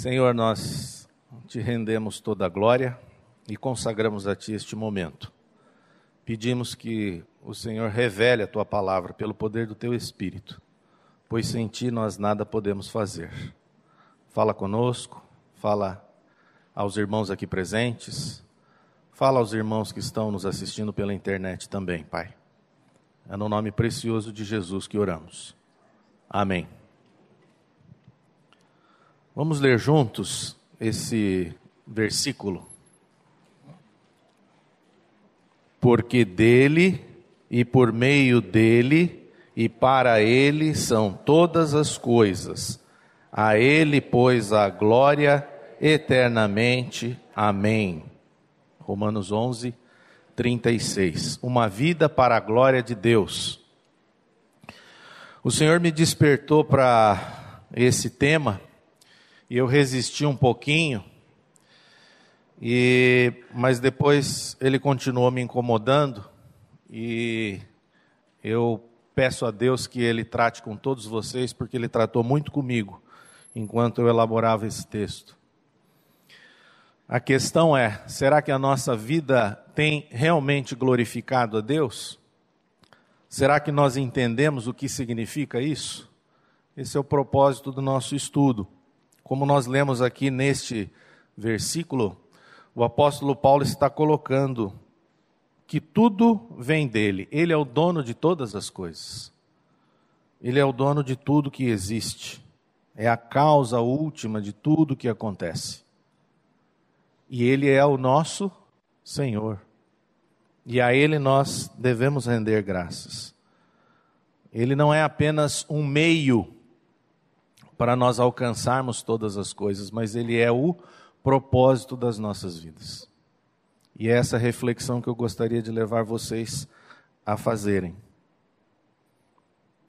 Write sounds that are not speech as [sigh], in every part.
Senhor, nós te rendemos toda a glória e consagramos a Ti este momento. Pedimos que o Senhor revele a Tua palavra pelo poder do Teu Espírito, pois sem Ti nós nada podemos fazer. Fala conosco, fala aos irmãos aqui presentes, fala aos irmãos que estão nos assistindo pela internet também, Pai. É no nome precioso de Jesus que oramos. Amém. Vamos ler juntos esse versículo. Porque dele e por meio dele e para ele são todas as coisas. A ele, pois, a glória eternamente. Amém. Romanos 11, 36. Uma vida para a glória de Deus. O Senhor me despertou para esse tema e eu resisti um pouquinho, e mas depois ele continuou me incomodando e eu peço a Deus que ele trate com todos vocês, porque ele tratou muito comigo enquanto eu elaborava esse texto. A questão é: será que a nossa vida tem realmente glorificado a Deus? Será que nós entendemos o que significa isso? Esse é o propósito do nosso estudo. Como nós lemos aqui neste versículo, o apóstolo Paulo está colocando que tudo vem dele, ele é o dono de todas as coisas, ele é o dono de tudo que existe, é a causa última de tudo que acontece, e ele é o nosso Senhor, e a ele nós devemos render graças. Ele não é apenas um meio para nós alcançarmos todas as coisas, mas Ele é o propósito das nossas vidas. E é essa reflexão que eu gostaria de levar vocês a fazerem.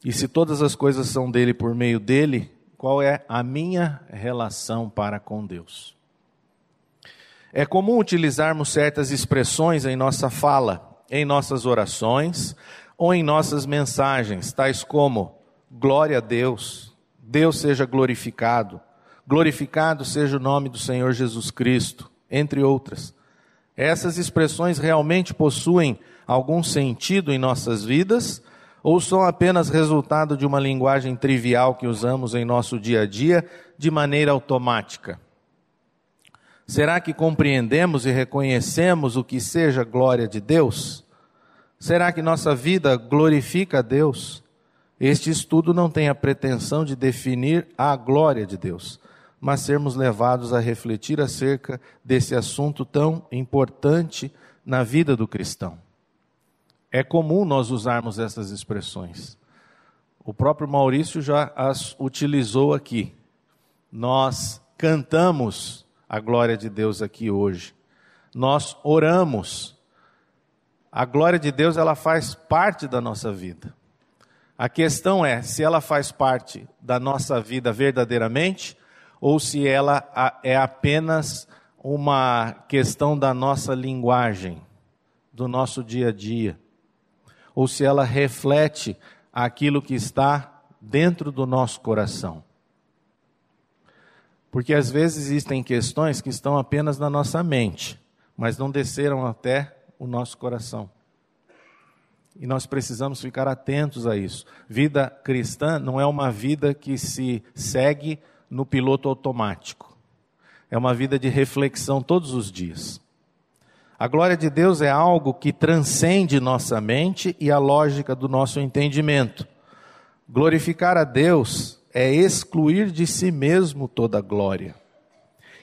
E se todas as coisas são dele por meio dele, qual é a minha relação para com Deus? É comum utilizarmos certas expressões em nossa fala, em nossas orações ou em nossas mensagens, tais como glória a Deus, Deus seja glorificado, glorificado seja o nome do Senhor Jesus Cristo, entre outras. Essas expressões realmente possuem algum sentido em nossas vidas ou são apenas resultado de uma linguagem trivial que usamos em nosso dia a dia de maneira automática? Será que compreendemos e reconhecemos o que seja glória de Deus? Será que nossa vida glorifica a Deus? Este estudo não tem a pretensão de definir a glória de Deus, mas sermos levados a refletir acerca desse assunto tão importante na vida do cristão. É comum nós usarmos essas expressões. O próprio Maurício já as utilizou aqui. Nós cantamos a glória de Deus aqui hoje. Nós oramos. A glória de Deus ela faz parte da nossa vida. A questão é se ela faz parte da nossa vida verdadeiramente ou se ela é apenas uma questão da nossa linguagem, do nosso dia a dia, ou se ela reflete aquilo que está dentro do nosso coração. Porque às vezes existem questões que estão apenas na nossa mente, mas não desceram até o nosso coração. E nós precisamos ficar atentos a isso. Vida cristã não é uma vida que se segue no piloto automático. É uma vida de reflexão todos os dias. A glória de Deus é algo que transcende nossa mente e a lógica do nosso entendimento. Glorificar a Deus é excluir de si mesmo toda glória.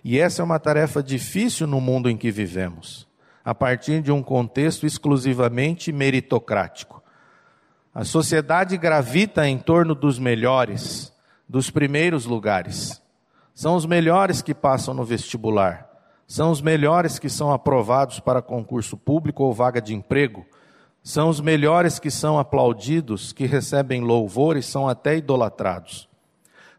E essa é uma tarefa difícil no mundo em que vivemos a partir de um contexto exclusivamente meritocrático. A sociedade gravita em torno dos melhores, dos primeiros lugares. São os melhores que passam no vestibular. São os melhores que são aprovados para concurso público ou vaga de emprego. São os melhores que são aplaudidos, que recebem louvor e são até idolatrados.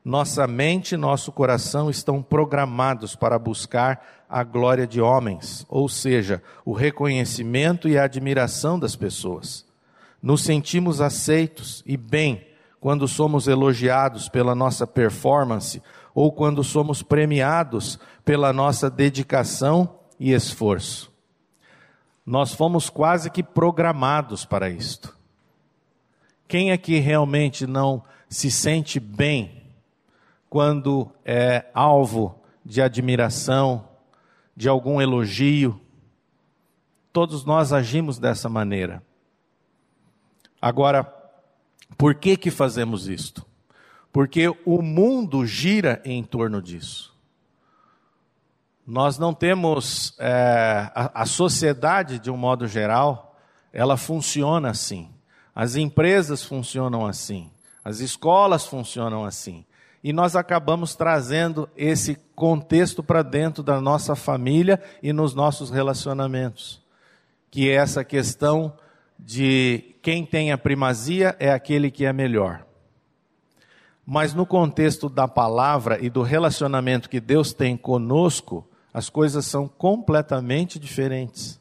Nossa mente e nosso coração estão programados para buscar a glória de homens, ou seja, o reconhecimento e a admiração das pessoas. Nos sentimos aceitos e bem quando somos elogiados pela nossa performance ou quando somos premiados pela nossa dedicação e esforço. Nós fomos quase que programados para isto. Quem aqui realmente não se sente bem quando é alvo de admiração, de algum elogio? Todos nós agimos dessa maneira. Agora, por que que fazemos isto? Porque o mundo gira em torno disso. Nós não temos é, a, a sociedade de um modo geral, ela funciona assim. As empresas funcionam assim, as escolas funcionam assim. E nós acabamos trazendo esse contexto para dentro da nossa família e nos nossos relacionamentos. Que é essa questão de quem tem a primazia é aquele que é melhor. Mas no contexto da palavra e do relacionamento que Deus tem conosco, as coisas são completamente diferentes.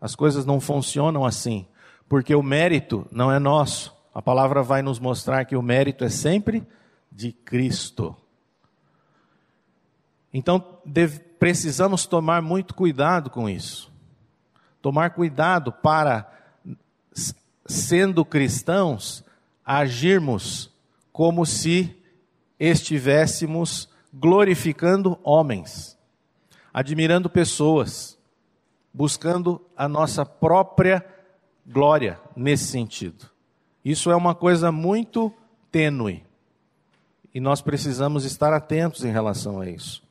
As coisas não funcionam assim porque o mérito não é nosso. A palavra vai nos mostrar que o mérito é sempre de Cristo. Então, deve, precisamos tomar muito cuidado com isso. Tomar cuidado para, sendo cristãos, agirmos como se estivéssemos glorificando homens, admirando pessoas, buscando a nossa própria glória nesse sentido. Isso é uma coisa muito tênue. E nós precisamos estar atentos em relação a isso.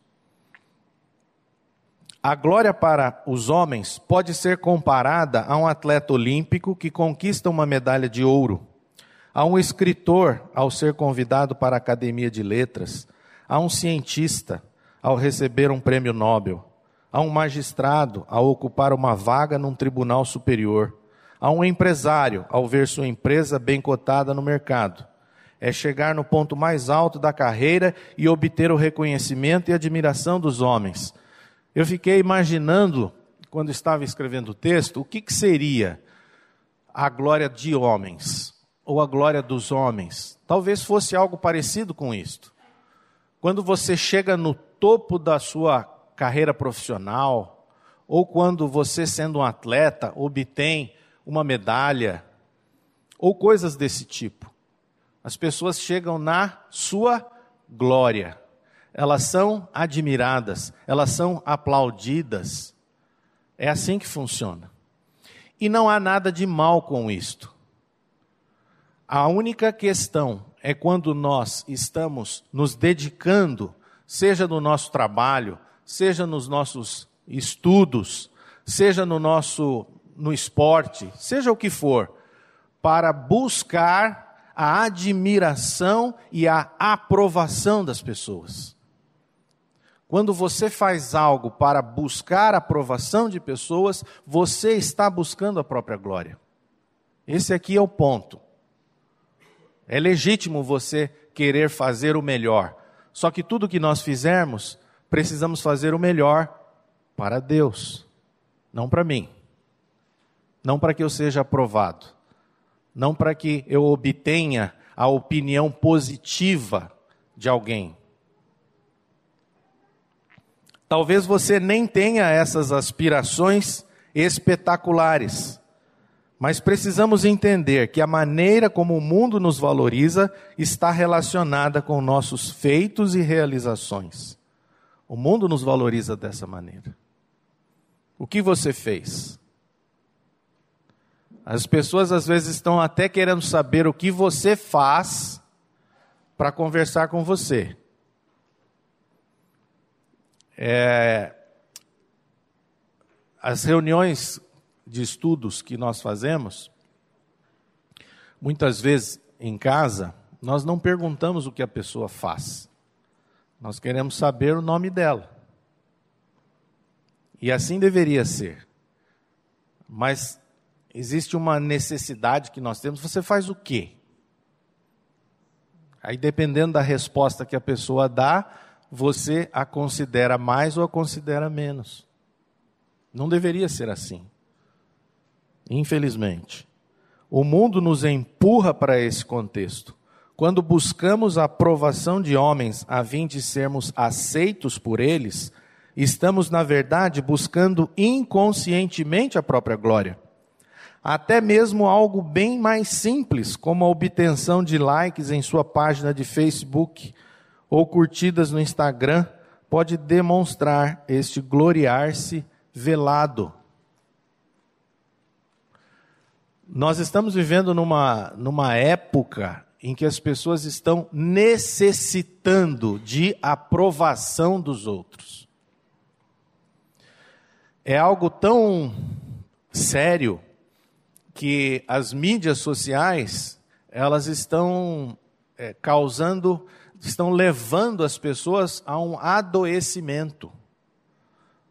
A glória para os homens pode ser comparada a um atleta olímpico que conquista uma medalha de ouro, a um escritor ao ser convidado para a Academia de Letras, a um cientista ao receber um prêmio Nobel, a um magistrado ao ocupar uma vaga num tribunal superior, a um empresário ao ver sua empresa bem cotada no mercado. É chegar no ponto mais alto da carreira e obter o reconhecimento e admiração dos homens. Eu fiquei imaginando, quando estava escrevendo o texto, o que, que seria a glória de homens, ou a glória dos homens. Talvez fosse algo parecido com isto. Quando você chega no topo da sua carreira profissional, ou quando você, sendo um atleta, obtém uma medalha, ou coisas desse tipo. As pessoas chegam na sua glória, elas são admiradas, elas são aplaudidas. É assim que funciona. E não há nada de mal com isto. A única questão é quando nós estamos nos dedicando, seja no nosso trabalho, seja nos nossos estudos, seja no nosso no esporte, seja o que for, para buscar a admiração e a aprovação das pessoas. Quando você faz algo para buscar a aprovação de pessoas, você está buscando a própria glória. Esse aqui é o ponto. É legítimo você querer fazer o melhor. Só que tudo que nós fizermos, precisamos fazer o melhor para Deus, não para mim não para que eu seja aprovado, não para que eu obtenha a opinião positiva de alguém. Talvez você nem tenha essas aspirações espetaculares, mas precisamos entender que a maneira como o mundo nos valoriza está relacionada com nossos feitos e realizações. O mundo nos valoriza dessa maneira. O que você fez? As pessoas às vezes estão até querendo saber o que você faz para conversar com você. É, as reuniões de estudos que nós fazemos, muitas vezes em casa, nós não perguntamos o que a pessoa faz. Nós queremos saber o nome dela. E assim deveria ser. Mas existe uma necessidade que nós temos, você faz o quê? Aí, dependendo da resposta que a pessoa dá, você a considera mais ou a considera menos. Não deveria ser assim. Infelizmente. O mundo nos empurra para esse contexto. quando buscamos a aprovação de homens a fim de sermos aceitos por eles, estamos, na verdade, buscando inconscientemente a própria glória. Até mesmo algo bem mais simples, como a obtenção de likes em sua página de Facebook ou curtidas no Instagram, pode demonstrar este gloriar-se velado. Nós estamos vivendo numa, numa época em que as pessoas estão necessitando de aprovação dos outros. É algo tão sério que as mídias sociais elas estão é, causando, estão levando as pessoas a um adoecimento.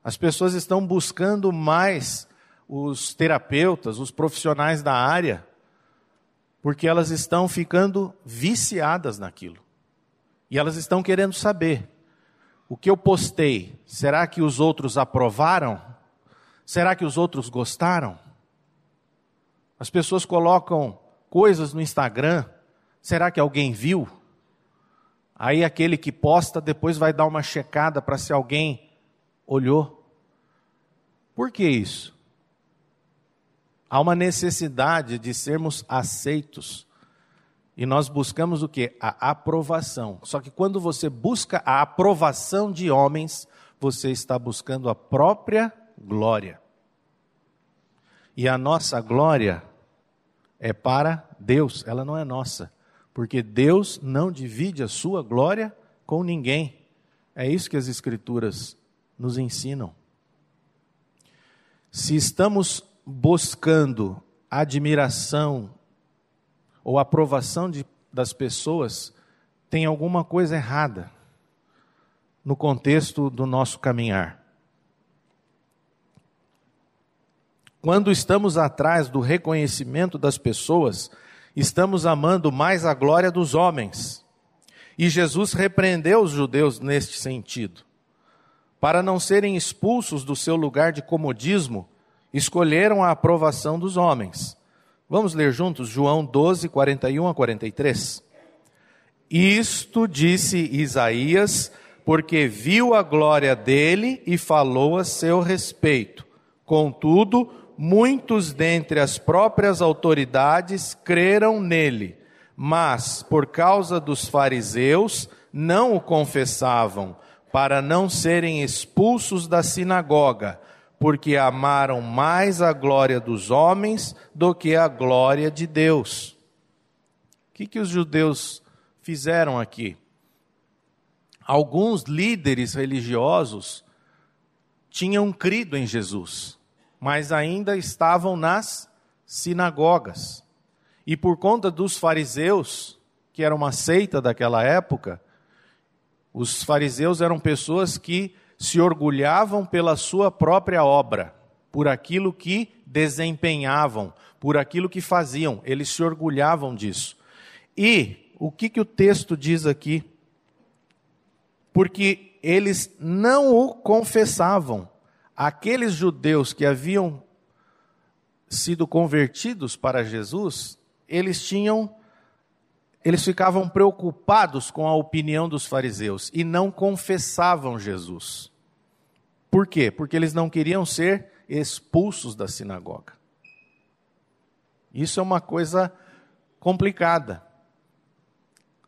As pessoas estão buscando mais os terapeutas, os profissionais da área, porque elas estão ficando viciadas naquilo. E elas estão querendo saber: o que eu postei, será que os outros aprovaram? Será que os outros gostaram? As pessoas colocam coisas no Instagram, será que alguém viu? Aí aquele que posta depois vai dar uma checada para se alguém olhou. Por que isso? Há uma necessidade de sermos aceitos. E nós buscamos o que? A aprovação. Só que quando você busca a aprovação de homens, você está buscando a própria glória. E a nossa glória é para Deus, ela não é nossa. Porque Deus não divide a sua glória com ninguém. É isso que as Escrituras nos ensinam. Se estamos buscando admiração ou aprovação de, das pessoas, tem alguma coisa errada no contexto do nosso caminhar. Quando estamos atrás do reconhecimento das pessoas, estamos amando mais a glória dos homens. E Jesus repreendeu os judeus neste sentido. Para não serem expulsos do seu lugar de comodismo, escolheram a aprovação dos homens. Vamos ler juntos João 12, 41 a 43. Isto disse Isaías, porque viu a glória dele e falou a seu respeito. Contudo, muitos dentre as próprias autoridades creram nele, mas, por causa dos fariseus, não o confessavam, para não serem expulsos da sinagoga porque amaram mais a glória dos homens do que a glória de Deus. O que, que os judeus fizeram aqui? Alguns líderes religiosos tinham crido em Jesus, mas ainda estavam nas sinagogas. E por conta dos fariseus, que era uma seita daquela época, os fariseus eram pessoas que se orgulhavam pela sua própria obra, por aquilo que desempenhavam, por aquilo que faziam, eles se orgulhavam disso. E o que, que o texto diz aqui? Porque eles não o confessavam. Aqueles judeus que haviam sido convertidos para Jesus, eles tinham eles ficavam preocupados com a opinião dos fariseus e não confessavam Jesus. Por quê? Porque eles não queriam ser expulsos da sinagoga. Isso é uma coisa complicada.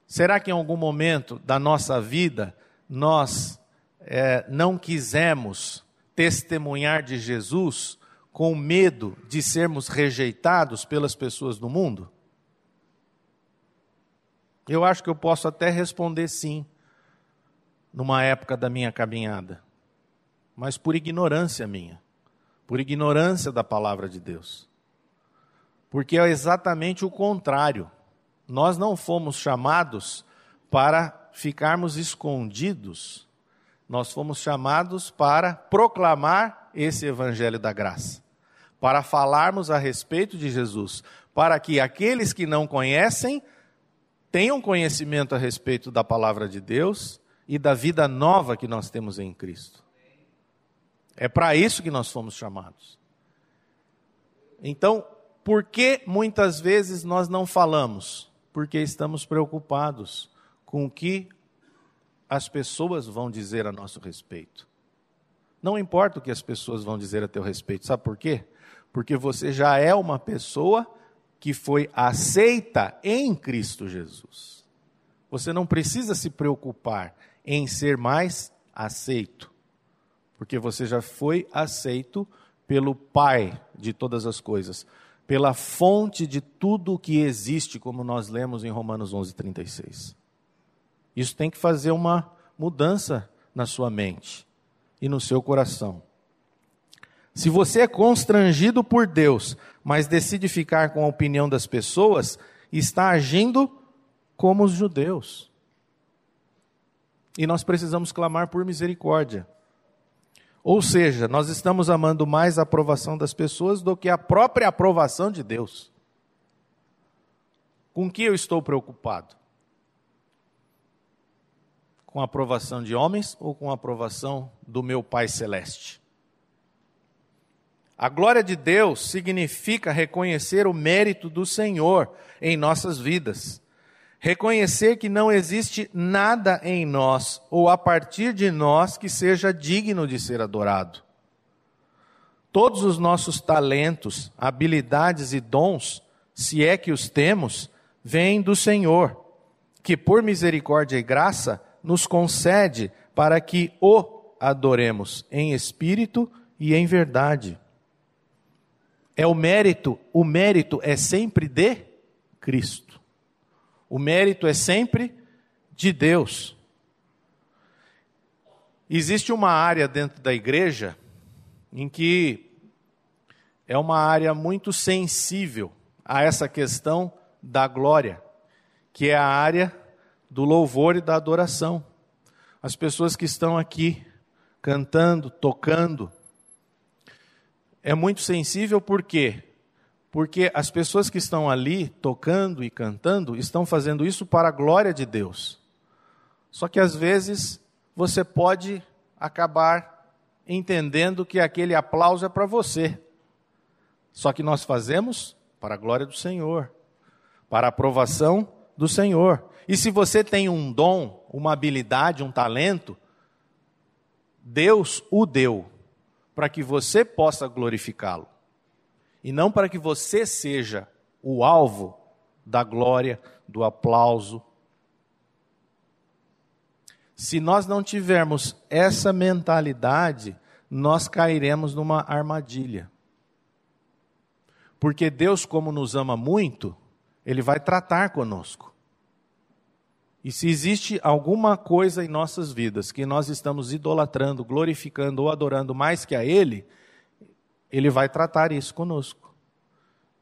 Será que em algum momento da nossa vida nós é, não quisemos testemunhar de Jesus com medo de sermos rejeitados pelas pessoas do mundo? Eu acho que eu posso até responder sim, numa época da minha caminhada, mas por ignorância minha, por ignorância da palavra de Deus. Porque é exatamente o contrário. Nós não fomos chamados para ficarmos escondidos, nós fomos chamados para proclamar esse evangelho da graça, para falarmos a respeito de Jesus, para que aqueles que não conhecem tenham conhecimento a respeito da palavra de Deus e da vida nova que nós temos em Cristo. É para isso que nós fomos chamados. Então, por que muitas vezes nós não falamos? porque estamos preocupados com o que as pessoas vão dizer a nosso respeito. Não importa o que as pessoas vão dizer a teu respeito, sabe por quê? Porque você já é uma pessoa que foi aceita em Cristo Jesus. Você não precisa se preocupar em ser mais aceito, porque você já foi aceito pelo Pai de todas as coisas, pela fonte de tudo o que existe, como nós lemos em Romanos 11:36. Isso tem que fazer uma mudança na sua mente e no seu coração. Se você é constrangido por Deus, mas decide ficar com a opinião das pessoas, está agindo como os judeus. E nós precisamos clamar por misericórdia. Ou seja, nós estamos amando mais a aprovação das pessoas do que a própria aprovação de Deus. Com que eu estou preocupado? Com a aprovação de homens ou com a aprovação do meu Pai Celeste? A glória de Deus significa reconhecer o mérito do Senhor em nossas vidas. Reconhecer que não existe nada em nós ou a partir de nós que seja digno de ser adorado. Todos os nossos talentos, habilidades e dons, se é que os temos, vêm do Senhor, que por misericórdia e graça nos concede para que o adoremos em espírito e em verdade. É o mérito, o mérito é sempre de Cristo. O mérito é sempre de Deus. Existe uma área dentro da igreja em que é uma área muito sensível a essa questão da glória, que é a área do louvor e da adoração. As pessoas que estão aqui cantando, tocando, é muito sensível por quê? Porque as pessoas que estão ali tocando e cantando estão fazendo isso para a glória de Deus. Só que às vezes você pode acabar entendendo que aquele aplauso é para você. Só que nós fazemos para a glória do Senhor, para a aprovação do Senhor. E se você tem um dom, uma habilidade, um talento, Deus o deu para que você possa glorificá-lo e não para que você seja o alvo da glória, do aplauso. Se nós não tivermos essa mentalidade, nós cairemos numa armadilha. Porque Deus, como nos ama muito, Ele vai tratar conosco. E se existe alguma coisa em nossas vidas que nós estamos idolatrando, glorificando ou adorando mais que a Ele, ele vai tratar isso conosco.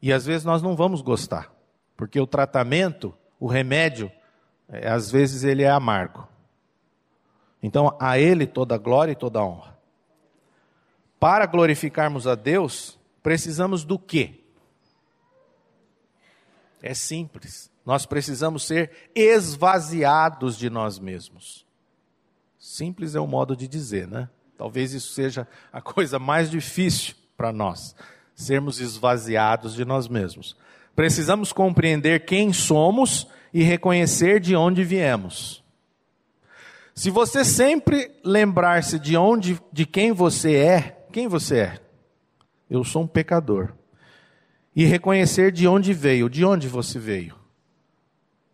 E às vezes nós não vamos gostar, porque o tratamento, o remédio, é, às vezes ele é amargo. Então, a Ele toda glória e toda honra. Para glorificarmos a Deus, precisamos do quê? É simples. Nós precisamos ser esvaziados de nós mesmos. Simples é o modo de dizer, né? Talvez isso seja a coisa mais difícil para nós, sermos esvaziados de nós mesmos. Precisamos compreender quem somos e reconhecer de onde viemos. Se você sempre lembrar-se de onde, de quem você é, quem você é? Eu sou um pecador. E reconhecer de onde veio, de onde você veio.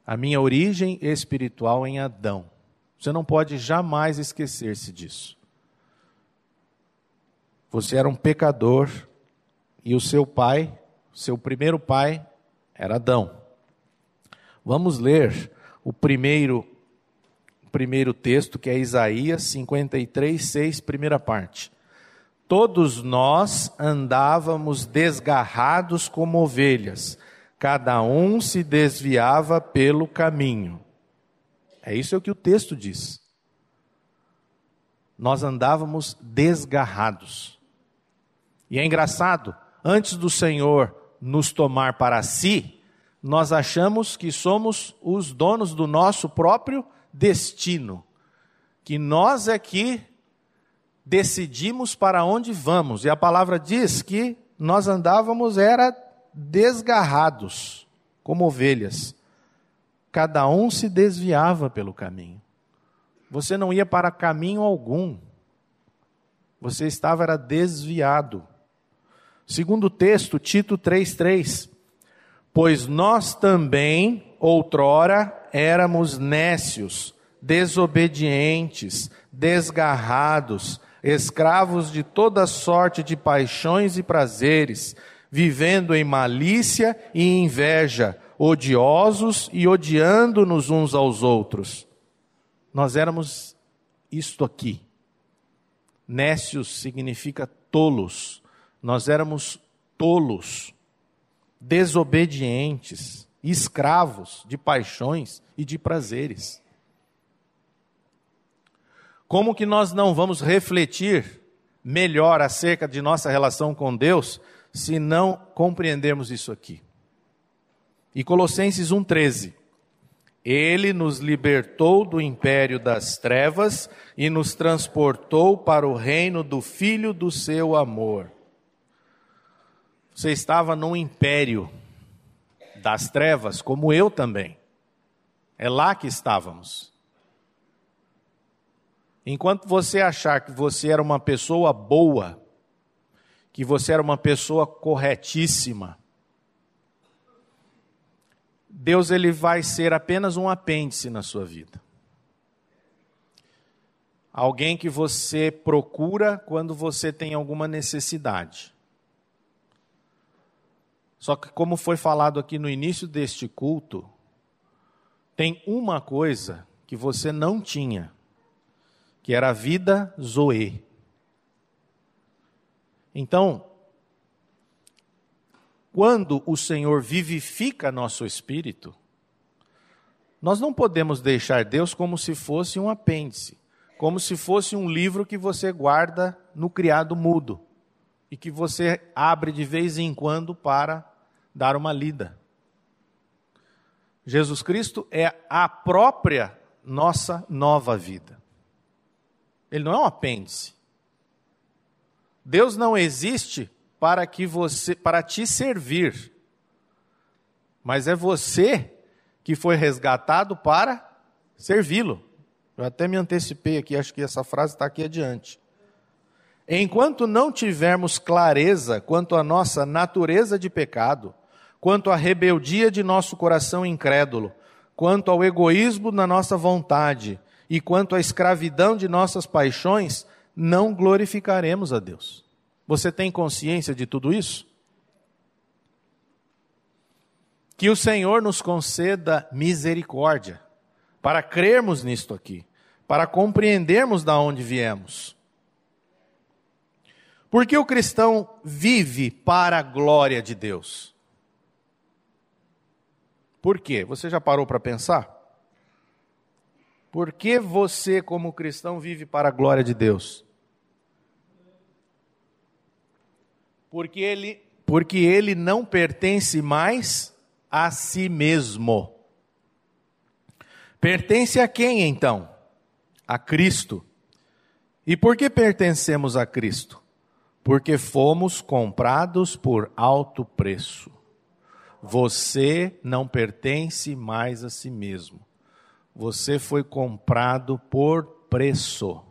A minha origem espiritual em Adão. Você não pode jamais esquecer-se disso. Você era um pecador e o seu pai, seu primeiro pai, era Adão. Vamos ler o primeiro, primeiro texto, que é Isaías 53, 6, primeira parte. Todos nós andávamos desgarrados como ovelhas, cada um se desviava pelo caminho. É isso que o texto diz. Nós andávamos desgarrados. E é engraçado, antes do Senhor nos tomar para si, nós achamos que somos os donos do nosso próprio destino, que nós é que decidimos para onde vamos. E a palavra diz que nós andávamos era desgarrados, como ovelhas. cada um se desviava pelo caminho. Você não ia para caminho algum. Você estava era desviado. Segundo o texto, Tito 3:3. Pois nós também outrora éramos nécios, desobedientes, desgarrados, escravos de toda sorte de paixões e prazeres, vivendo em malícia e inveja, odiosos e odiando-nos uns aos outros. Nós éramos isto aqui. Nécios significa tolos. Nós éramos tolos, desobedientes, escravos de paixões e de prazeres. Como que nós não vamos refletir melhor acerca de nossa relação com Deus se não compreendermos isso aqui? E Colossenses 1,13. Ele nos libertou do império das trevas e nos transportou para o reino do Filho do seu amor. Você estava num império das trevas, como eu também. É lá que estávamos. Enquanto você achar que você era uma pessoa boa, que você era uma pessoa corretíssima, Deus ele vai ser apenas um apêndice na sua vida. Alguém que você procura quando você tem alguma necessidade. Só que, como foi falado aqui no início deste culto, tem uma coisa que você não tinha, que era a vida Zoe. Então, quando o Senhor vivifica nosso espírito, nós não podemos deixar Deus como se fosse um apêndice, como se fosse um livro que você guarda no criado mudo e que você abre de vez em quando para dar uma lida. Jesus Cristo é a própria nossa nova vida. Ele não é um apêndice. Deus não existe para que você para te servir. Mas é você que foi resgatado para servi-lo. Eu até me antecipei aqui, acho que essa frase está aqui adiante. Enquanto não tivermos clareza quanto à nossa natureza de pecado, quanto à rebeldia de nosso coração incrédulo, quanto ao egoísmo na nossa vontade e quanto à escravidão de nossas paixões, não glorificaremos a Deus. Você tem consciência de tudo isso? Que o Senhor nos conceda misericórdia para crermos nisto aqui, para compreendermos da onde viemos. Porque o cristão vive para a glória de Deus. Por quê? Você já parou para pensar? Por que você, como cristão, vive para a glória de Deus? Porque ele, porque ele não pertence mais a si mesmo. Pertence a quem então? A Cristo. E por que pertencemos a Cristo? Porque fomos comprados por alto preço. Você não pertence mais a si mesmo. Você foi comprado por preço.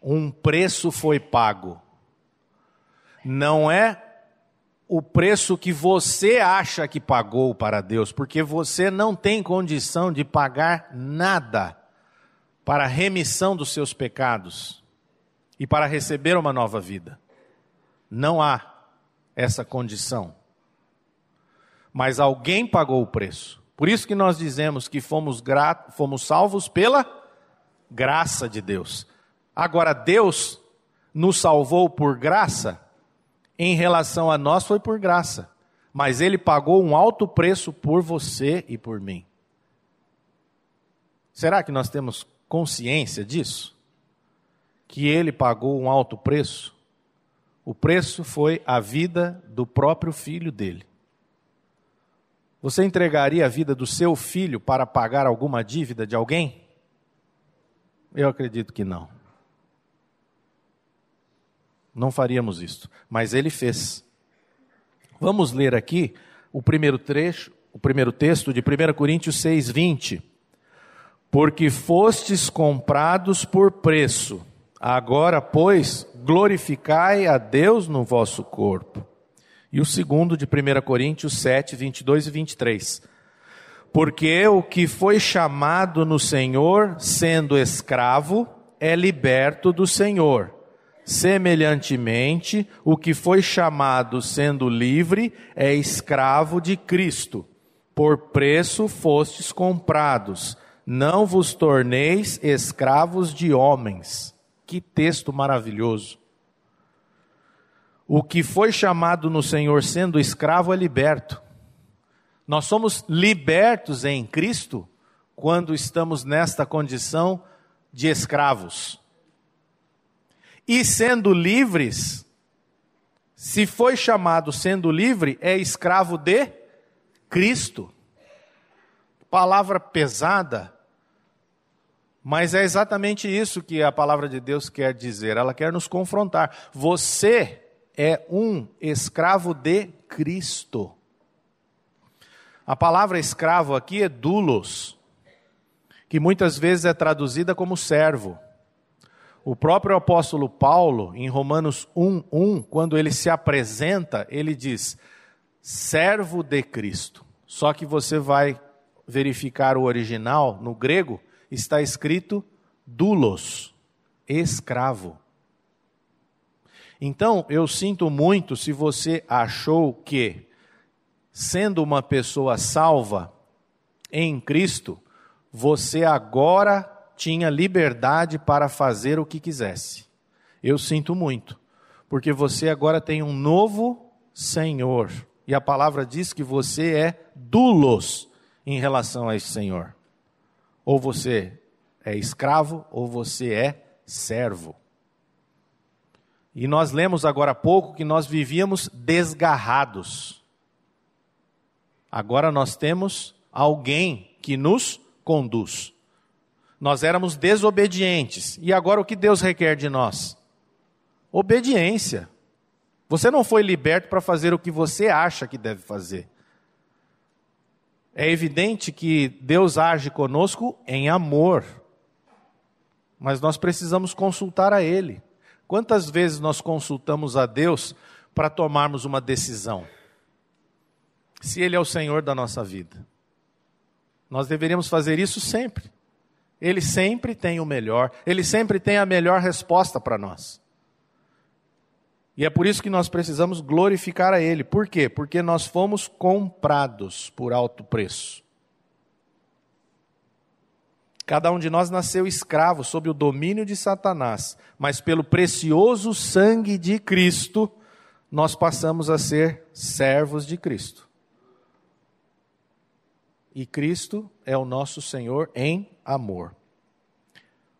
Um preço foi pago não é o preço que você acha que pagou para Deus, porque você não tem condição de pagar nada para a remissão dos seus pecados e para receber uma nova vida. Não há essa condição. Mas alguém pagou o preço. Por isso que nós dizemos que fomos, fomos salvos pela graça de Deus. Agora, Deus nos salvou por graça em relação a nós foi por graça, mas ele pagou um alto preço por você e por mim. Será que nós temos consciência disso? Que ele pagou um alto preço? O preço foi a vida do próprio filho dele. Você entregaria a vida do seu filho para pagar alguma dívida de alguém? Eu acredito que não não faríamos isso, mas ele fez. Vamos ler aqui o primeiro trecho, o primeiro texto de 1 Coríntios 6, 20. Porque fostes comprados por preço, agora, pois, glorificai a Deus no vosso corpo. E o segundo de 1 Coríntios 7, 22 e 23. Porque o que foi chamado no Senhor, sendo escravo, é liberto do Senhor. Semelhantemente, o que foi chamado sendo livre é escravo de Cristo. Por preço fostes comprados, não vos torneis escravos de homens. Que texto maravilhoso. O que foi chamado no Senhor sendo escravo é liberto. Nós somos libertos em Cristo quando estamos nesta condição de escravos. E sendo livres, se foi chamado sendo livre, é escravo de Cristo. Palavra pesada, mas é exatamente isso que a palavra de Deus quer dizer. Ela quer nos confrontar. Você é um escravo de Cristo. A palavra escravo aqui é dulos, que muitas vezes é traduzida como servo. O próprio apóstolo Paulo, em Romanos 1:1, quando ele se apresenta, ele diz: servo de Cristo. Só que você vai verificar o original no grego, está escrito dulos, escravo. Então, eu sinto muito se você achou que sendo uma pessoa salva em Cristo, você agora tinha liberdade para fazer o que quisesse. Eu sinto muito, porque você agora tem um novo Senhor. E a palavra diz que você é dulos em relação a esse Senhor. Ou você é escravo, ou você é servo. E nós lemos agora há pouco que nós vivíamos desgarrados. Agora nós temos alguém que nos conduz. Nós éramos desobedientes. E agora o que Deus requer de nós? Obediência. Você não foi liberto para fazer o que você acha que deve fazer. É evidente que Deus age conosco em amor, mas nós precisamos consultar a Ele. Quantas vezes nós consultamos a Deus para tomarmos uma decisão? se Ele é o Senhor da nossa vida. Nós deveríamos fazer isso sempre. Ele sempre tem o melhor, Ele sempre tem a melhor resposta para nós. E é por isso que nós precisamos glorificar a Ele. Por quê? Porque nós fomos comprados por alto preço. Cada um de nós nasceu escravo sob o domínio de Satanás, mas pelo precioso sangue de Cristo, nós passamos a ser servos de Cristo e Cristo é o nosso Senhor em amor.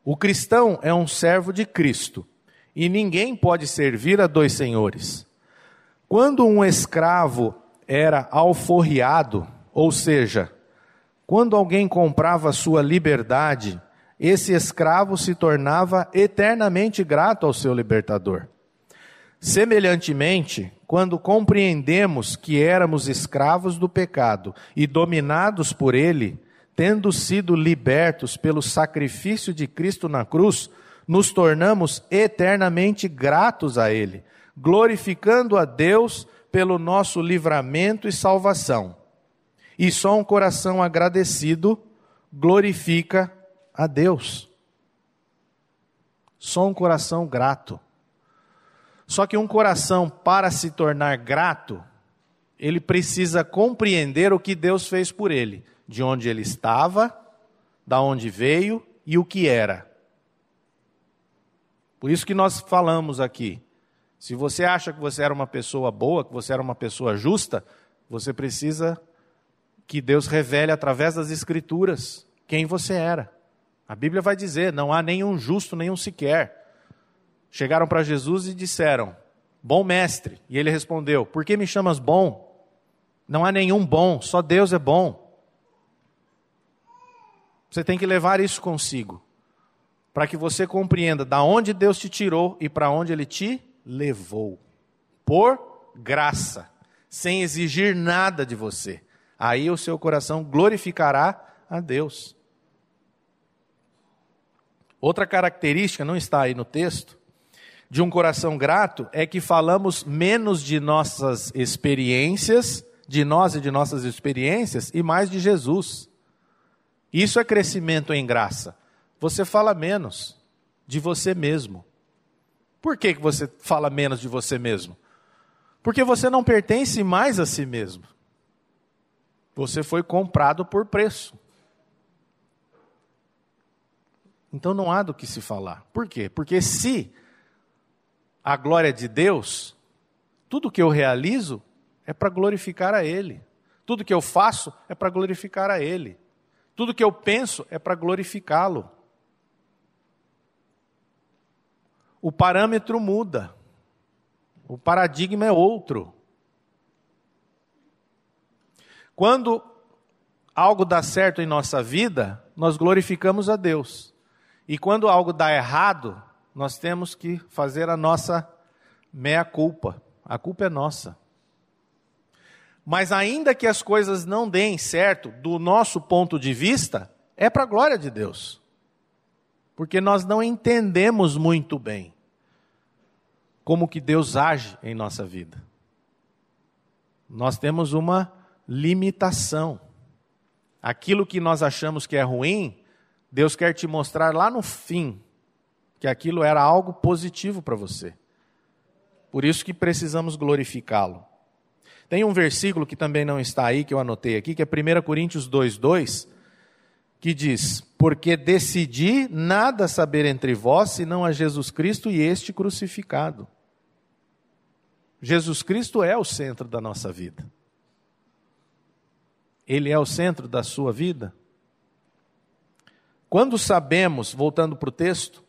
O cristão é um servo de Cristo e ninguém pode servir a dois senhores. Quando um escravo era alforriado, ou seja, quando alguém comprava sua liberdade, esse escravo se tornava eternamente grato ao seu libertador. Semelhantemente, quando compreendemos que éramos escravos do pecado e dominados por ele, tendo sido libertos pelo sacrifício de Cristo na cruz, nos tornamos eternamente gratos a Ele, glorificando a Deus pelo nosso livramento e salvação. E só um coração agradecido glorifica a Deus. Só um coração grato. Só que um coração, para se tornar grato, ele precisa compreender o que Deus fez por ele, de onde ele estava, da onde veio e o que era. Por isso que nós falamos aqui. Se você acha que você era uma pessoa boa, que você era uma pessoa justa, você precisa que Deus revele através das Escrituras quem você era. A Bíblia vai dizer: não há nenhum justo, nenhum sequer chegaram para Jesus e disseram: Bom mestre. E ele respondeu: Por que me chamas bom? Não há nenhum bom, só Deus é bom. Você tem que levar isso consigo, para que você compreenda da onde Deus te tirou e para onde ele te levou. Por graça, sem exigir nada de você, Aí o seu coração glorificará a Deus. Outra característica, não está aí no texto, de um coração grato é que falamos menos de nossas experiências, de nós e de nossas experiências, e mais de Jesus. Isso é crescimento em graça. Você fala menos de você mesmo. Por que, que você fala menos de você mesmo? Porque você não pertence mais a si mesmo. Você foi comprado por preço. Então não há do que se falar. Por quê? Porque se a glória de Deus, tudo que eu realizo é para glorificar a Ele. Tudo que eu faço é para glorificar a Ele. Tudo que eu penso é para glorificá-lo. O parâmetro muda. O paradigma é outro. Quando algo dá certo em nossa vida, nós glorificamos a Deus. E quando algo dá errado, nós temos que fazer a nossa meia-culpa. A culpa é nossa. Mas ainda que as coisas não deem certo, do nosso ponto de vista, é para a glória de Deus. Porque nós não entendemos muito bem como que Deus age em nossa vida. Nós temos uma limitação. Aquilo que nós achamos que é ruim, Deus quer te mostrar lá no fim que aquilo era algo positivo para você. Por isso que precisamos glorificá-lo. Tem um versículo que também não está aí, que eu anotei aqui, que é 1 Coríntios 2,2, que diz: Porque decidi nada saber entre vós, senão a Jesus Cristo e este crucificado. Jesus Cristo é o centro da nossa vida. Ele é o centro da sua vida. Quando sabemos, voltando para o texto,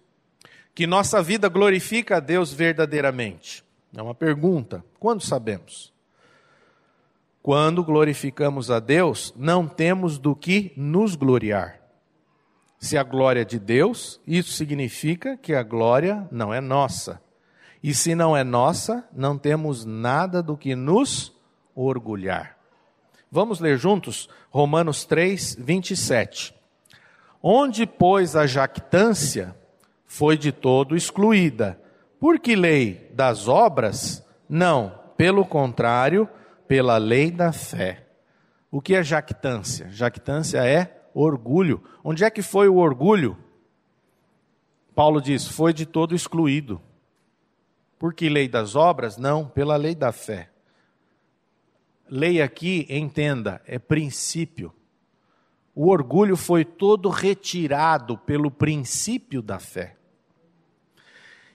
que nossa vida glorifica a Deus verdadeiramente? É uma pergunta. Quando sabemos? Quando glorificamos a Deus, não temos do que nos gloriar. Se a glória é de Deus, isso significa que a glória não é nossa. E se não é nossa, não temos nada do que nos orgulhar. Vamos ler juntos Romanos 3, 27. Onde, pois, a jactância, foi de todo excluída. Por que lei das obras? Não, pelo contrário, pela lei da fé. O que é jactância? Jactância é orgulho. Onde é que foi o orgulho? Paulo diz: foi de todo excluído. Por que lei das obras? Não, pela lei da fé. Lei aqui, entenda, é princípio. O orgulho foi todo retirado pelo princípio da fé.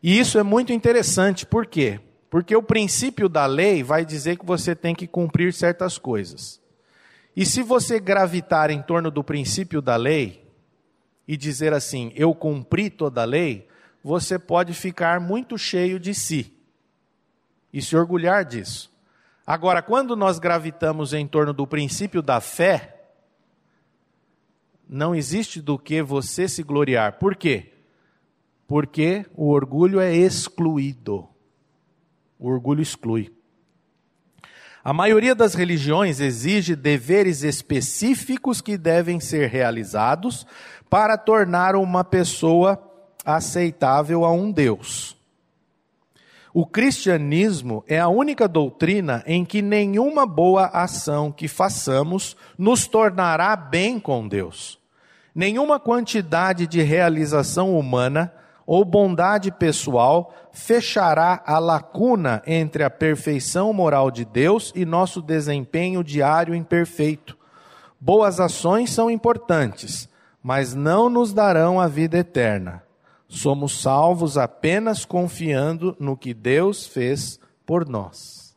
E isso é muito interessante, por quê? Porque o princípio da lei vai dizer que você tem que cumprir certas coisas. E se você gravitar em torno do princípio da lei e dizer assim, eu cumpri toda a lei, você pode ficar muito cheio de si e se orgulhar disso. Agora, quando nós gravitamos em torno do princípio da fé, não existe do que você se gloriar. Por quê? Porque o orgulho é excluído. O orgulho exclui. A maioria das religiões exige deveres específicos que devem ser realizados para tornar uma pessoa aceitável a um Deus. O cristianismo é a única doutrina em que nenhuma boa ação que façamos nos tornará bem com Deus. Nenhuma quantidade de realização humana ou bondade pessoal fechará a lacuna entre a perfeição moral de Deus e nosso desempenho diário imperfeito. Boas ações são importantes, mas não nos darão a vida eterna. Somos salvos apenas confiando no que Deus fez por nós.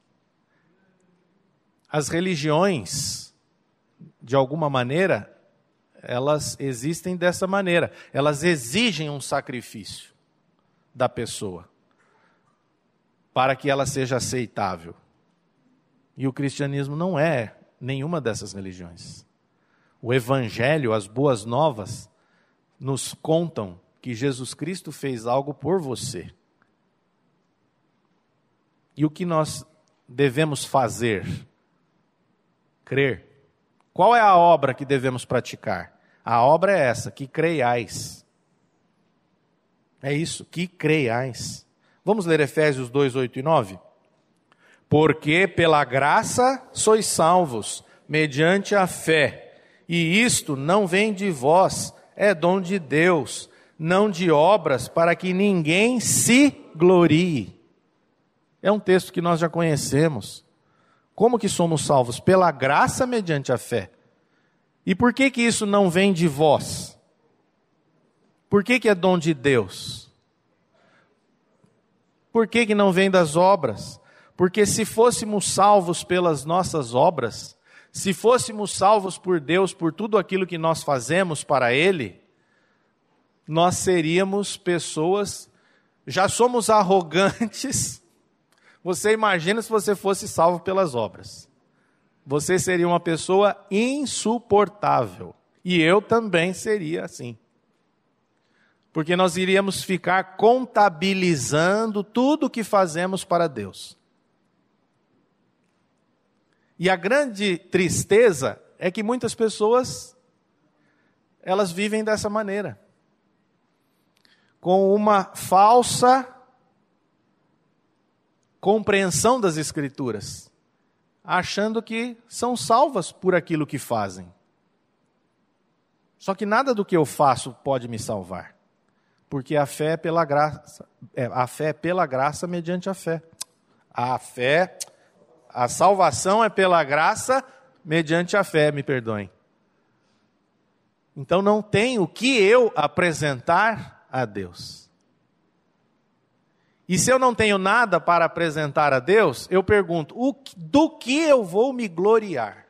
As religiões, de alguma maneira, elas existem dessa maneira. Elas exigem um sacrifício da pessoa para que ela seja aceitável. E o cristianismo não é nenhuma dessas religiões. O evangelho, as boas novas, nos contam que Jesus Cristo fez algo por você. E o que nós devemos fazer? Crer Qual é a obra que devemos praticar? A obra é essa, que creiais. É isso, que creiais. Vamos ler Efésios 2, 8 e 9? Porque pela graça sois salvos, mediante a fé. E isto não vem de vós, é dom de Deus, não de obras, para que ninguém se glorie. É um texto que nós já conhecemos. Como que somos salvos? Pela graça mediante a fé. E por que que isso não vem de vós? Por que que é dom de Deus? Por que que não vem das obras? Porque se fôssemos salvos pelas nossas obras, se fôssemos salvos por Deus por tudo aquilo que nós fazemos para Ele, nós seríamos pessoas, já somos arrogantes, [laughs] você imagina se você fosse salvo pelas obras. Você seria uma pessoa insuportável. E eu também seria assim. Porque nós iríamos ficar contabilizando tudo o que fazemos para Deus. E a grande tristeza é que muitas pessoas elas vivem dessa maneira. Com uma falsa compreensão das Escrituras, achando que são salvas por aquilo que fazem. Só que nada do que eu faço pode me salvar, porque a fé é pela graça, é, a fé é pela graça mediante a fé. A fé, a salvação é pela graça mediante a fé, me perdoem. Então não tem o que eu apresentar a Deus. E se eu não tenho nada para apresentar a Deus, eu pergunto: do que eu vou me gloriar?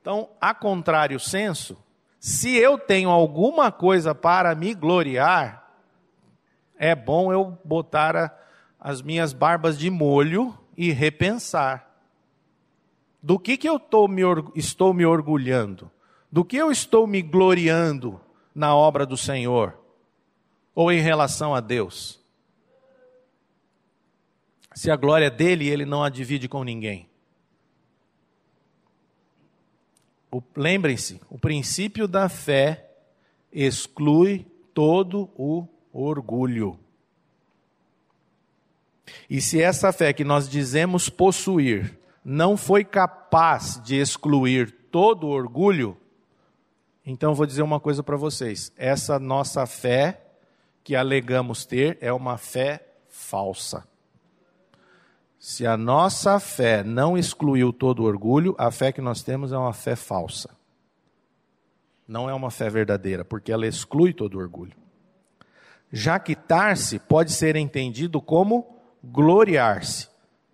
Então, a contrário senso, se eu tenho alguma coisa para me gloriar, é bom eu botar a, as minhas barbas de molho e repensar. Do que, que eu tô me, estou me orgulhando? Do que eu estou me gloriando na obra do Senhor? ou em relação a Deus? Se a glória é dele, ele não a divide com ninguém. Lembrem-se, o princípio da fé exclui todo o orgulho. E se essa fé que nós dizemos possuir não foi capaz de excluir todo o orgulho, então vou dizer uma coisa para vocês: essa nossa fé que alegamos ter é uma fé falsa. Se a nossa fé não excluiu todo o orgulho, a fé que nós temos é uma fé falsa. Não é uma fé verdadeira, porque ela exclui todo o orgulho. Jactar-se pode ser entendido como gloriar-se.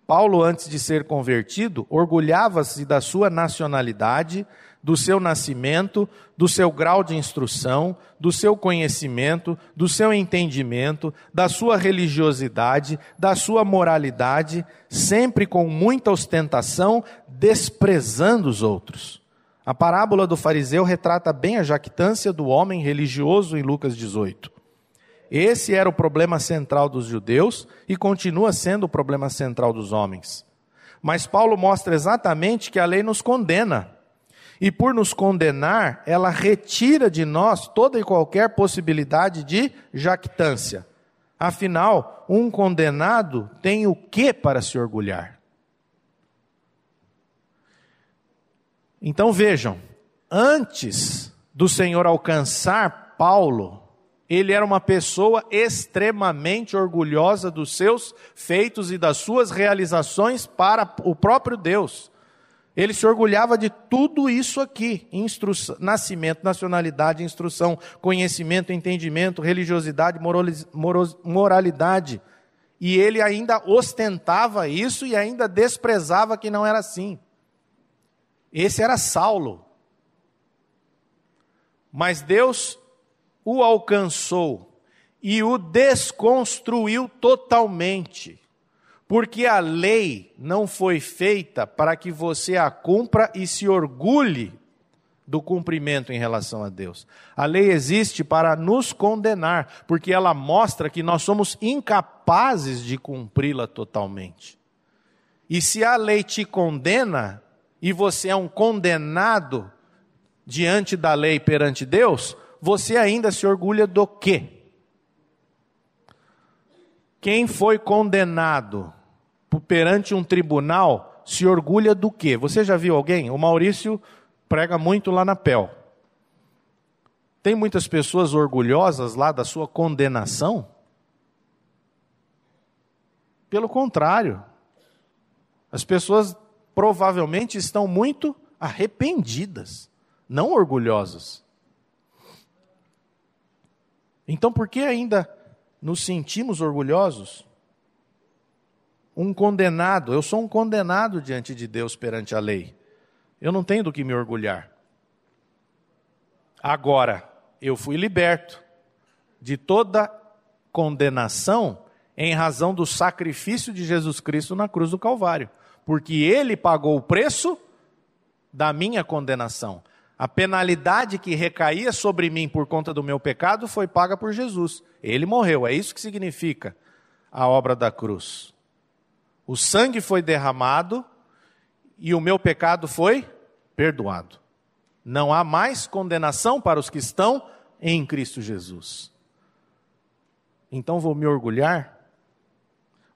Paulo, antes de ser convertido, orgulhava-se da sua nacionalidade, do seu nascimento, do seu grau de instrução, do seu conhecimento, do seu entendimento, da sua religiosidade, da sua moralidade, sempre com muita ostentação, desprezando os outros. A parábola do fariseu retrata bem a jactância do homem religioso em Lucas 18. Esse era o problema central dos judeus e continua sendo o problema central dos homens. Mas Paulo mostra exatamente que a lei nos condena e por nos condenar, ela retira de nós toda e qualquer possibilidade de jactância. Afinal, um condenado tem o que para se orgulhar? Então vejam, antes do Senhor alcançar Paulo, ele era uma pessoa extremamente orgulhosa dos seus feitos e das suas realizações para o próprio Deus. Ele se orgulhava de tudo isso aqui: nascimento, nacionalidade, instrução, conhecimento, entendimento, religiosidade, moralidade. E ele ainda ostentava isso e ainda desprezava que não era assim. Esse era Saulo. Mas Deus o alcançou e o desconstruiu totalmente. Porque a lei não foi feita para que você a cumpra e se orgulhe do cumprimento em relação a Deus. A lei existe para nos condenar, porque ela mostra que nós somos incapazes de cumpri-la totalmente. E se a lei te condena e você é um condenado diante da lei perante Deus, você ainda se orgulha do quê? Quem foi condenado perante um tribunal se orgulha do quê? Você já viu alguém? O Maurício prega muito lá na PEL. Tem muitas pessoas orgulhosas lá da sua condenação? Pelo contrário, as pessoas provavelmente estão muito arrependidas, não orgulhosas. Então, por que ainda nos sentimos orgulhosos? Um condenado, eu sou um condenado diante de Deus perante a lei. Eu não tenho do que me orgulhar. Agora, eu fui liberto de toda condenação em razão do sacrifício de Jesus Cristo na cruz do Calvário, porque ele pagou o preço da minha condenação. A penalidade que recaía sobre mim por conta do meu pecado foi paga por Jesus. Ele morreu, é isso que significa a obra da cruz. O sangue foi derramado e o meu pecado foi perdoado. Não há mais condenação para os que estão em Cristo Jesus. Então vou me orgulhar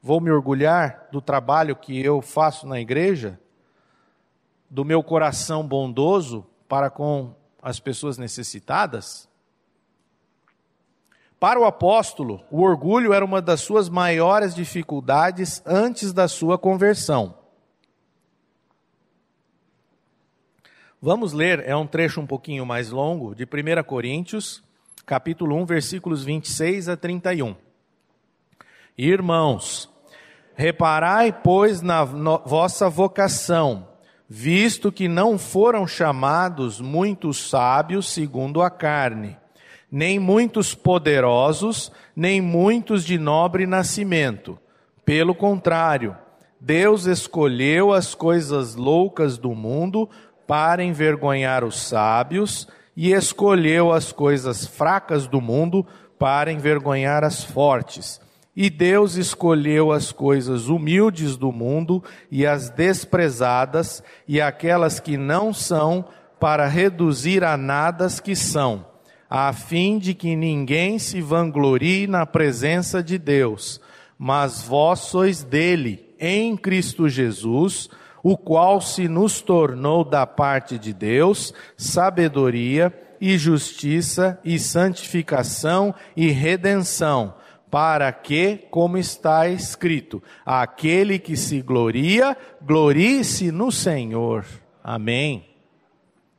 Vou me orgulhar do trabalho que eu faço na igreja, do meu coração bondoso para com as pessoas necessitadas? Para o apóstolo, o orgulho era uma das suas maiores dificuldades antes da sua conversão. Vamos ler, é um trecho um pouquinho mais longo, de 1 Coríntios, capítulo 1, versículos 26 a 31. Irmãos, Reparai, pois, na vossa vocação, visto que não foram chamados muitos sábios segundo a carne, nem muitos poderosos, nem muitos de nobre nascimento. Pelo contrário, Deus escolheu as coisas loucas do mundo para envergonhar os sábios, e escolheu as coisas fracas do mundo para envergonhar as fortes. E Deus escolheu as coisas humildes do mundo e as desprezadas e aquelas que não são para reduzir a nada as que são, a fim de que ninguém se vanglorie na presença de Deus. Mas vós sois dele, em Cristo Jesus, o qual se nos tornou da parte de Deus sabedoria e justiça e santificação e redenção para que, como está escrito, aquele que se gloria, glorie-se no Senhor. Amém.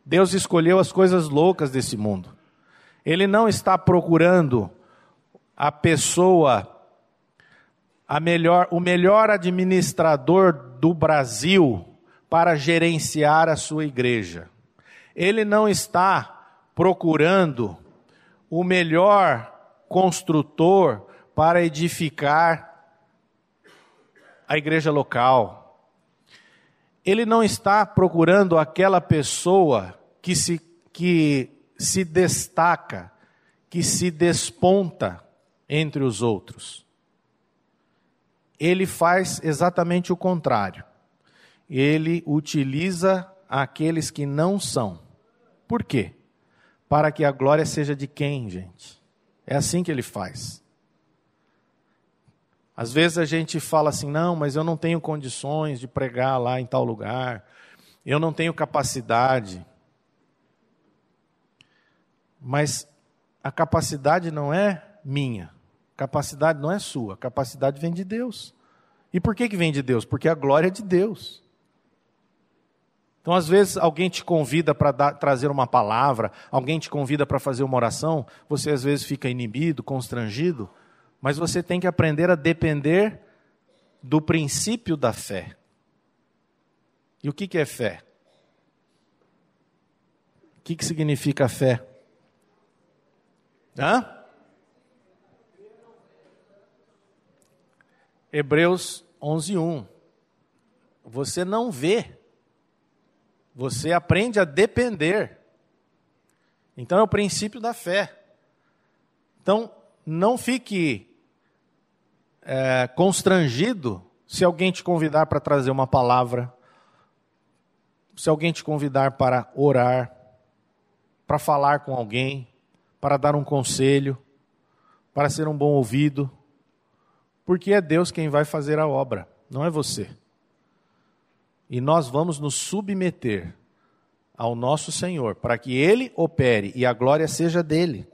Deus escolheu as coisas loucas desse mundo. Ele não está procurando a pessoa, a melhor, o melhor administrador do Brasil para gerenciar a sua igreja. Ele não está procurando o melhor construtor para edificar a igreja local. Ele não está procurando aquela pessoa que se, que se destaca, que se desponta entre os outros. Ele faz exatamente o contrário. Ele utiliza aqueles que não são. Por quê? Para que a glória seja de quem, gente? É assim que ele faz. Às vezes a gente fala assim: não, mas eu não tenho condições de pregar lá em tal lugar, eu não tenho capacidade. Mas a capacidade não é minha, capacidade não é sua, capacidade vem de Deus. E por que, que vem de Deus? Porque a glória é de Deus. Então, às vezes, alguém te convida para trazer uma palavra, alguém te convida para fazer uma oração, você às vezes fica inibido, constrangido, mas você tem que aprender a depender do princípio da fé. E o que, que é fé? O que, que significa fé? Hã? Hebreus 11:1. Você não vê. Você aprende a depender. Então é o princípio da fé. Então, não fique é, constrangido Se alguém te convidar para trazer uma palavra, se alguém te convidar para orar, para falar com alguém, para dar um conselho, para ser um bom ouvido, porque é Deus quem vai fazer a obra, não é você. E nós vamos nos submeter ao nosso Senhor, para que Ele opere e a glória seja dele.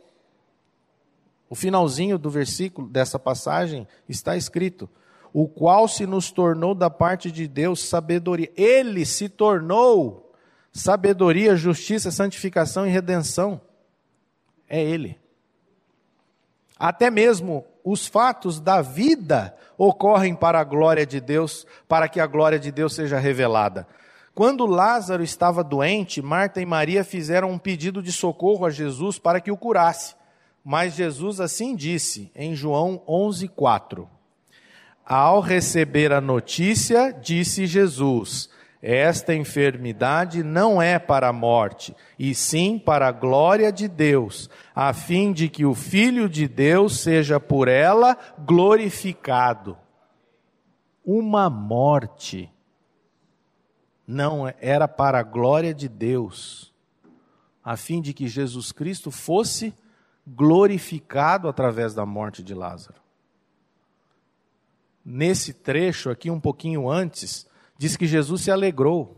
O finalzinho do versículo dessa passagem está escrito: o qual se nos tornou da parte de Deus sabedoria. Ele se tornou sabedoria, justiça, santificação e redenção. É Ele. Até mesmo os fatos da vida ocorrem para a glória de Deus, para que a glória de Deus seja revelada. Quando Lázaro estava doente, Marta e Maria fizeram um pedido de socorro a Jesus para que o curasse. Mas Jesus assim disse em João 11:4. Ao receber a notícia, disse Jesus: Esta enfermidade não é para a morte, e sim para a glória de Deus, a fim de que o Filho de Deus seja por ela glorificado. Uma morte não era para a glória de Deus, a fim de que Jesus Cristo fosse glorificado através da morte de Lázaro nesse trecho aqui, um pouquinho antes, diz que Jesus se alegrou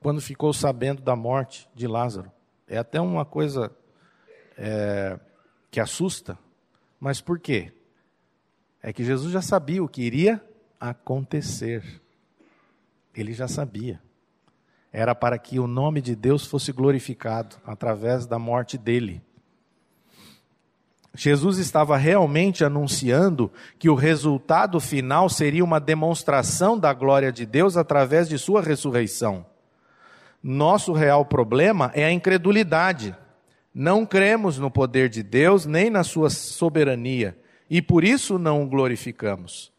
quando ficou sabendo da morte de Lázaro. É até uma coisa é, que assusta, mas por quê? É que Jesus já sabia o que iria acontecer. Ele já sabia. Era para que o nome de Deus fosse glorificado através da morte dele. Jesus estava realmente anunciando que o resultado final seria uma demonstração da glória de Deus através de sua ressurreição. Nosso real problema é a incredulidade. Não cremos no poder de Deus nem na sua soberania e por isso não o glorificamos.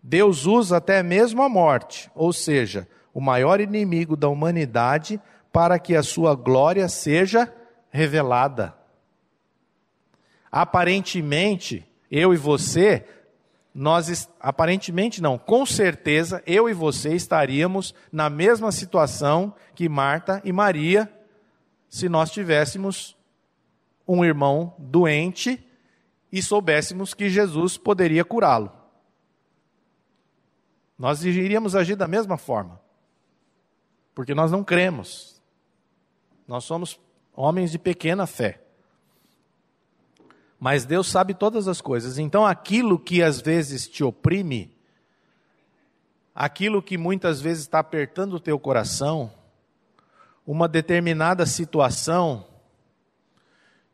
Deus usa até mesmo a morte, ou seja, o maior inimigo da humanidade, para que a sua glória seja revelada aparentemente, eu e você, nós, aparentemente não, com certeza, eu e você estaríamos na mesma situação que Marta e Maria, se nós tivéssemos um irmão doente e soubéssemos que Jesus poderia curá-lo. Nós iríamos agir da mesma forma, porque nós não cremos, nós somos homens de pequena fé. Mas Deus sabe todas as coisas. Então aquilo que às vezes te oprime, aquilo que muitas vezes está apertando o teu coração, uma determinada situação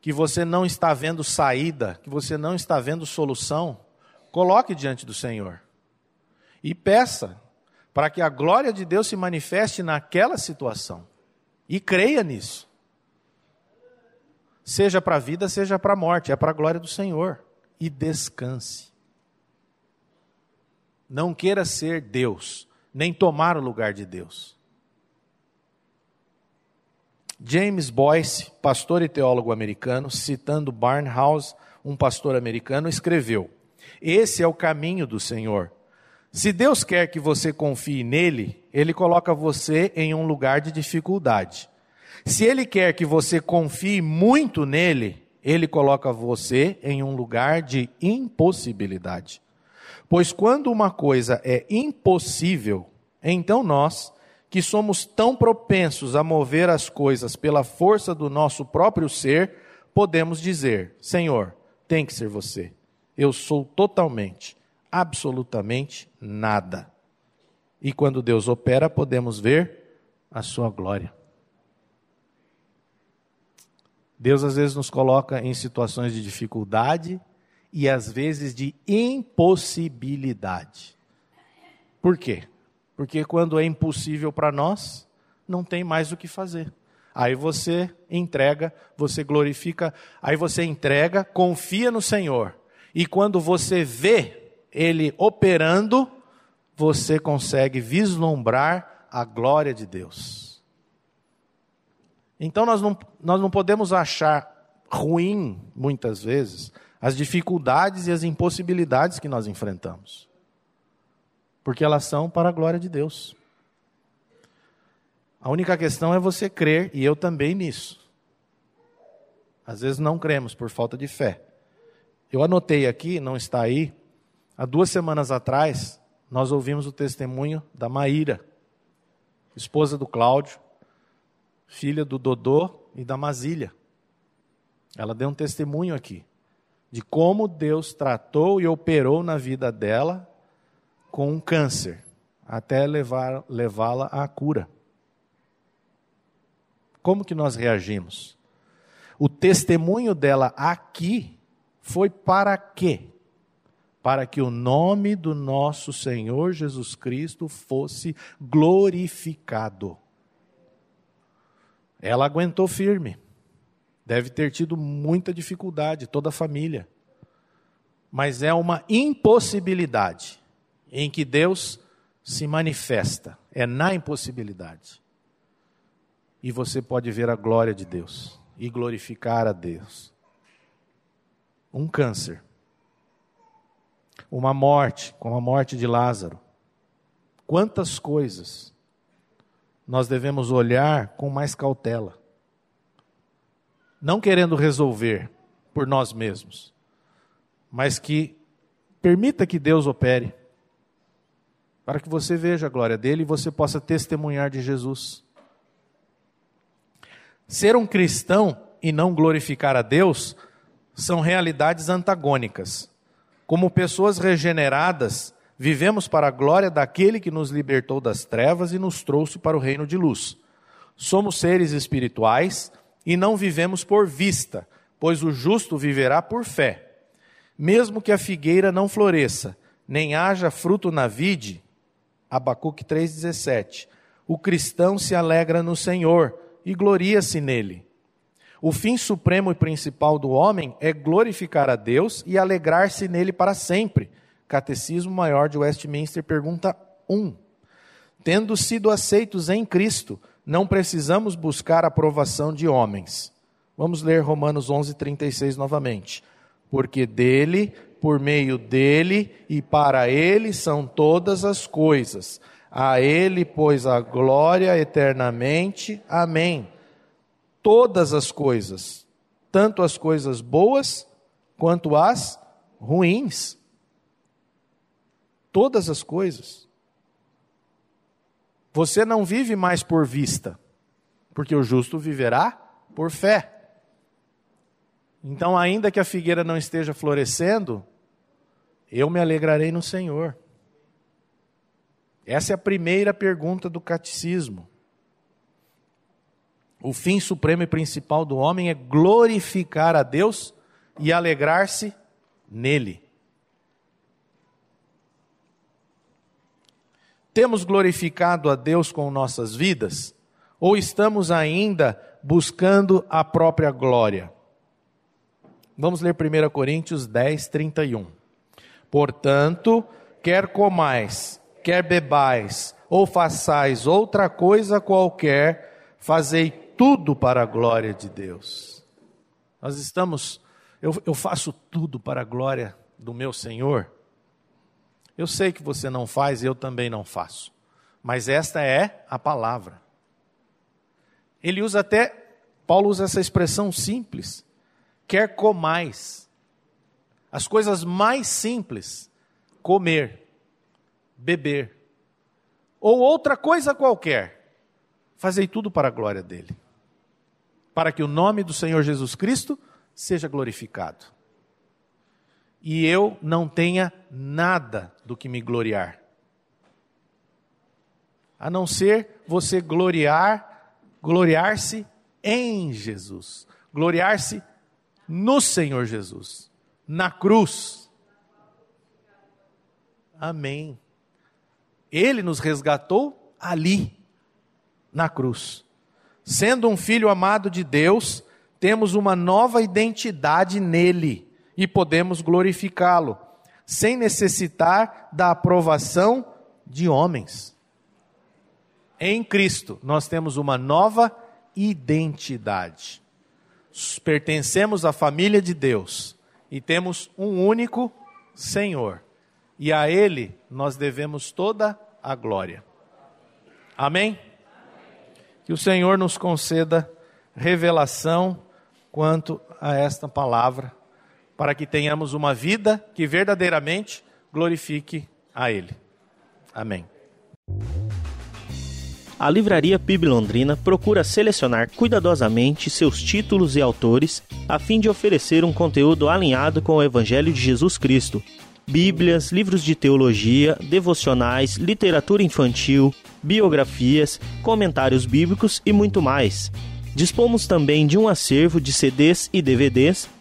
que você não está vendo saída, que você não está vendo solução, coloque diante do Senhor e peça para que a glória de Deus se manifeste naquela situação. E creia nisso. Seja para a vida, seja para a morte, é para a glória do Senhor. E descanse. Não queira ser Deus, nem tomar o lugar de Deus. James Boyce, pastor e teólogo americano, citando Barnhouse, um pastor americano, escreveu: Esse é o caminho do Senhor. Se Deus quer que você confie nele, ele coloca você em um lugar de dificuldade. Se ele quer que você confie muito nele, ele coloca você em um lugar de impossibilidade. Pois quando uma coisa é impossível, então nós, que somos tão propensos a mover as coisas pela força do nosso próprio ser, podemos dizer: Senhor, tem que ser você. Eu sou totalmente, absolutamente nada. E quando Deus opera, podemos ver a sua glória. Deus às vezes nos coloca em situações de dificuldade e às vezes de impossibilidade. Por quê? Porque quando é impossível para nós, não tem mais o que fazer. Aí você entrega, você glorifica, aí você entrega, confia no Senhor. E quando você vê Ele operando, você consegue vislumbrar a glória de Deus. Então nós não, nós não podemos achar ruim, muitas vezes, as dificuldades e as impossibilidades que nós enfrentamos. porque elas são para a glória de Deus. A única questão é você crer, e eu também nisso. Às vezes não cremos por falta de fé. Eu anotei aqui, não está aí, há duas semanas atrás, nós ouvimos o testemunho da Maíra, esposa do Cláudio, filha do Dodô e da Mazília. Ela deu um testemunho aqui de como Deus tratou e operou na vida dela com um câncer, até levar, levá-la à cura. Como que nós reagimos? O testemunho dela aqui foi para quê? Para que o nome do nosso Senhor Jesus Cristo fosse glorificado. Ela aguentou firme. Deve ter tido muita dificuldade, toda a família. Mas é uma impossibilidade em que Deus se manifesta. É na impossibilidade. E você pode ver a glória de Deus e glorificar a Deus. Um câncer. Uma morte, como a morte de Lázaro. Quantas coisas nós devemos olhar com mais cautela. Não querendo resolver por nós mesmos, mas que permita que Deus opere, para que você veja a glória dele e você possa testemunhar de Jesus. Ser um cristão e não glorificar a Deus são realidades antagônicas. Como pessoas regeneradas, Vivemos para a glória daquele que nos libertou das trevas e nos trouxe para o reino de luz. Somos seres espirituais e não vivemos por vista, pois o justo viverá por fé. Mesmo que a figueira não floresça, nem haja fruto na vide, Abacuque 3,17, o cristão se alegra no Senhor e gloria-se nele. O fim supremo e principal do homem é glorificar a Deus e alegrar-se nele para sempre Catecismo Maior de Westminster, pergunta 1. Tendo sido aceitos em Cristo, não precisamos buscar aprovação de homens. Vamos ler Romanos 11, 36 novamente. Porque dele, por meio dele e para ele são todas as coisas. A ele, pois, a glória eternamente. Amém. Todas as coisas, tanto as coisas boas quanto as ruins todas as coisas. Você não vive mais por vista, porque o justo viverá por fé. Então, ainda que a figueira não esteja florescendo, eu me alegrarei no Senhor. Essa é a primeira pergunta do catecismo. O fim supremo e principal do homem é glorificar a Deus e alegrar-se nele. Temos glorificado a Deus com nossas vidas? Ou estamos ainda buscando a própria glória? Vamos ler 1 Coríntios 10, 31. Portanto, quer comais, quer bebais, ou façais outra coisa qualquer, fazei tudo para a glória de Deus. Nós estamos, eu, eu faço tudo para a glória do meu Senhor. Eu sei que você não faz eu também não faço. Mas esta é a palavra. Ele usa até, Paulo usa essa expressão simples. Quer comais. As coisas mais simples. Comer, beber. Ou outra coisa qualquer. Fazei tudo para a glória dele. Para que o nome do Senhor Jesus Cristo seja glorificado e eu não tenha nada do que me gloriar. A não ser você gloriar, gloriar-se em Jesus, gloriar-se no Senhor Jesus, na cruz. Amém. Ele nos resgatou ali, na cruz. Sendo um filho amado de Deus, temos uma nova identidade nele e podemos glorificá-lo, sem necessitar da aprovação de homens. Em Cristo, nós temos uma nova identidade. Pertencemos à família de Deus e temos um único Senhor. e a Ele nós devemos toda a glória. Amém? Que o Senhor nos conceda revelação quanto a esta palavra, para que tenhamos uma vida que verdadeiramente glorifique a Ele. Amém. A Livraria PIB Londrina procura selecionar cuidadosamente seus títulos e autores a fim de oferecer um conteúdo alinhado com o Evangelho de Jesus Cristo. Bíblias, livros de teologia, devocionais, literatura infantil, biografias, comentários bíblicos e muito mais. Dispomos também de um acervo de CDs e DVDs